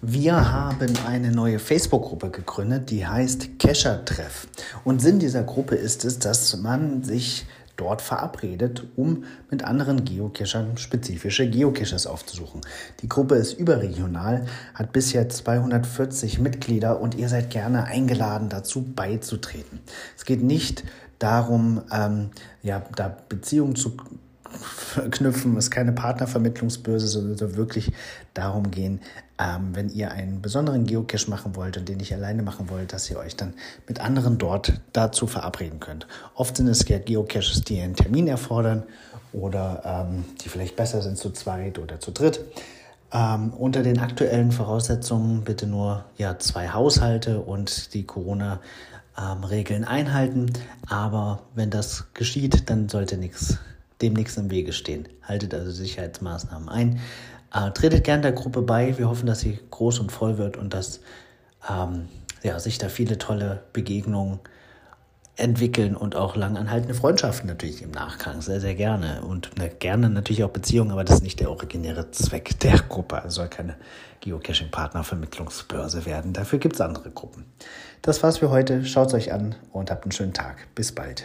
Wir haben eine neue Facebook-Gruppe gegründet, die heißt Kescher-Treff. Und Sinn dieser Gruppe ist es, dass man sich dort verabredet, um mit anderen Geocachern spezifische Geocaches aufzusuchen. Die Gruppe ist überregional, hat bisher 240 Mitglieder und ihr seid gerne eingeladen, dazu beizutreten. Es geht nicht darum, ähm, ja, da Beziehungen zu knüpfen, es ist keine Partnervermittlungsbörse, sondern es soll wirklich darum gehen, ähm, wenn ihr einen besonderen Geocache machen wollt und den nicht alleine machen wollt, dass ihr euch dann mit anderen dort dazu verabreden könnt. Oft sind es ja Geocaches, die einen Termin erfordern oder ähm, die vielleicht besser sind zu zweit oder zu dritt. Ähm, unter den aktuellen Voraussetzungen bitte nur ja, zwei Haushalte und die Corona-Regeln einhalten. Aber wenn das geschieht, dann sollte nichts dem nichts im Wege stehen. Haltet also Sicherheitsmaßnahmen ein. Äh, tretet gern der Gruppe bei. Wir hoffen, dass sie groß und voll wird und dass ähm, ja, sich da viele tolle Begegnungen entwickeln und auch langanhaltende Freundschaften natürlich im Nachgang. Sehr, sehr gerne. Und na, gerne natürlich auch Beziehungen, aber das ist nicht der originäre Zweck der Gruppe. Es soll keine Geocaching-Partnervermittlungsbörse werden. Dafür gibt es andere Gruppen. Das war's für heute. Schaut es euch an und habt einen schönen Tag. Bis bald.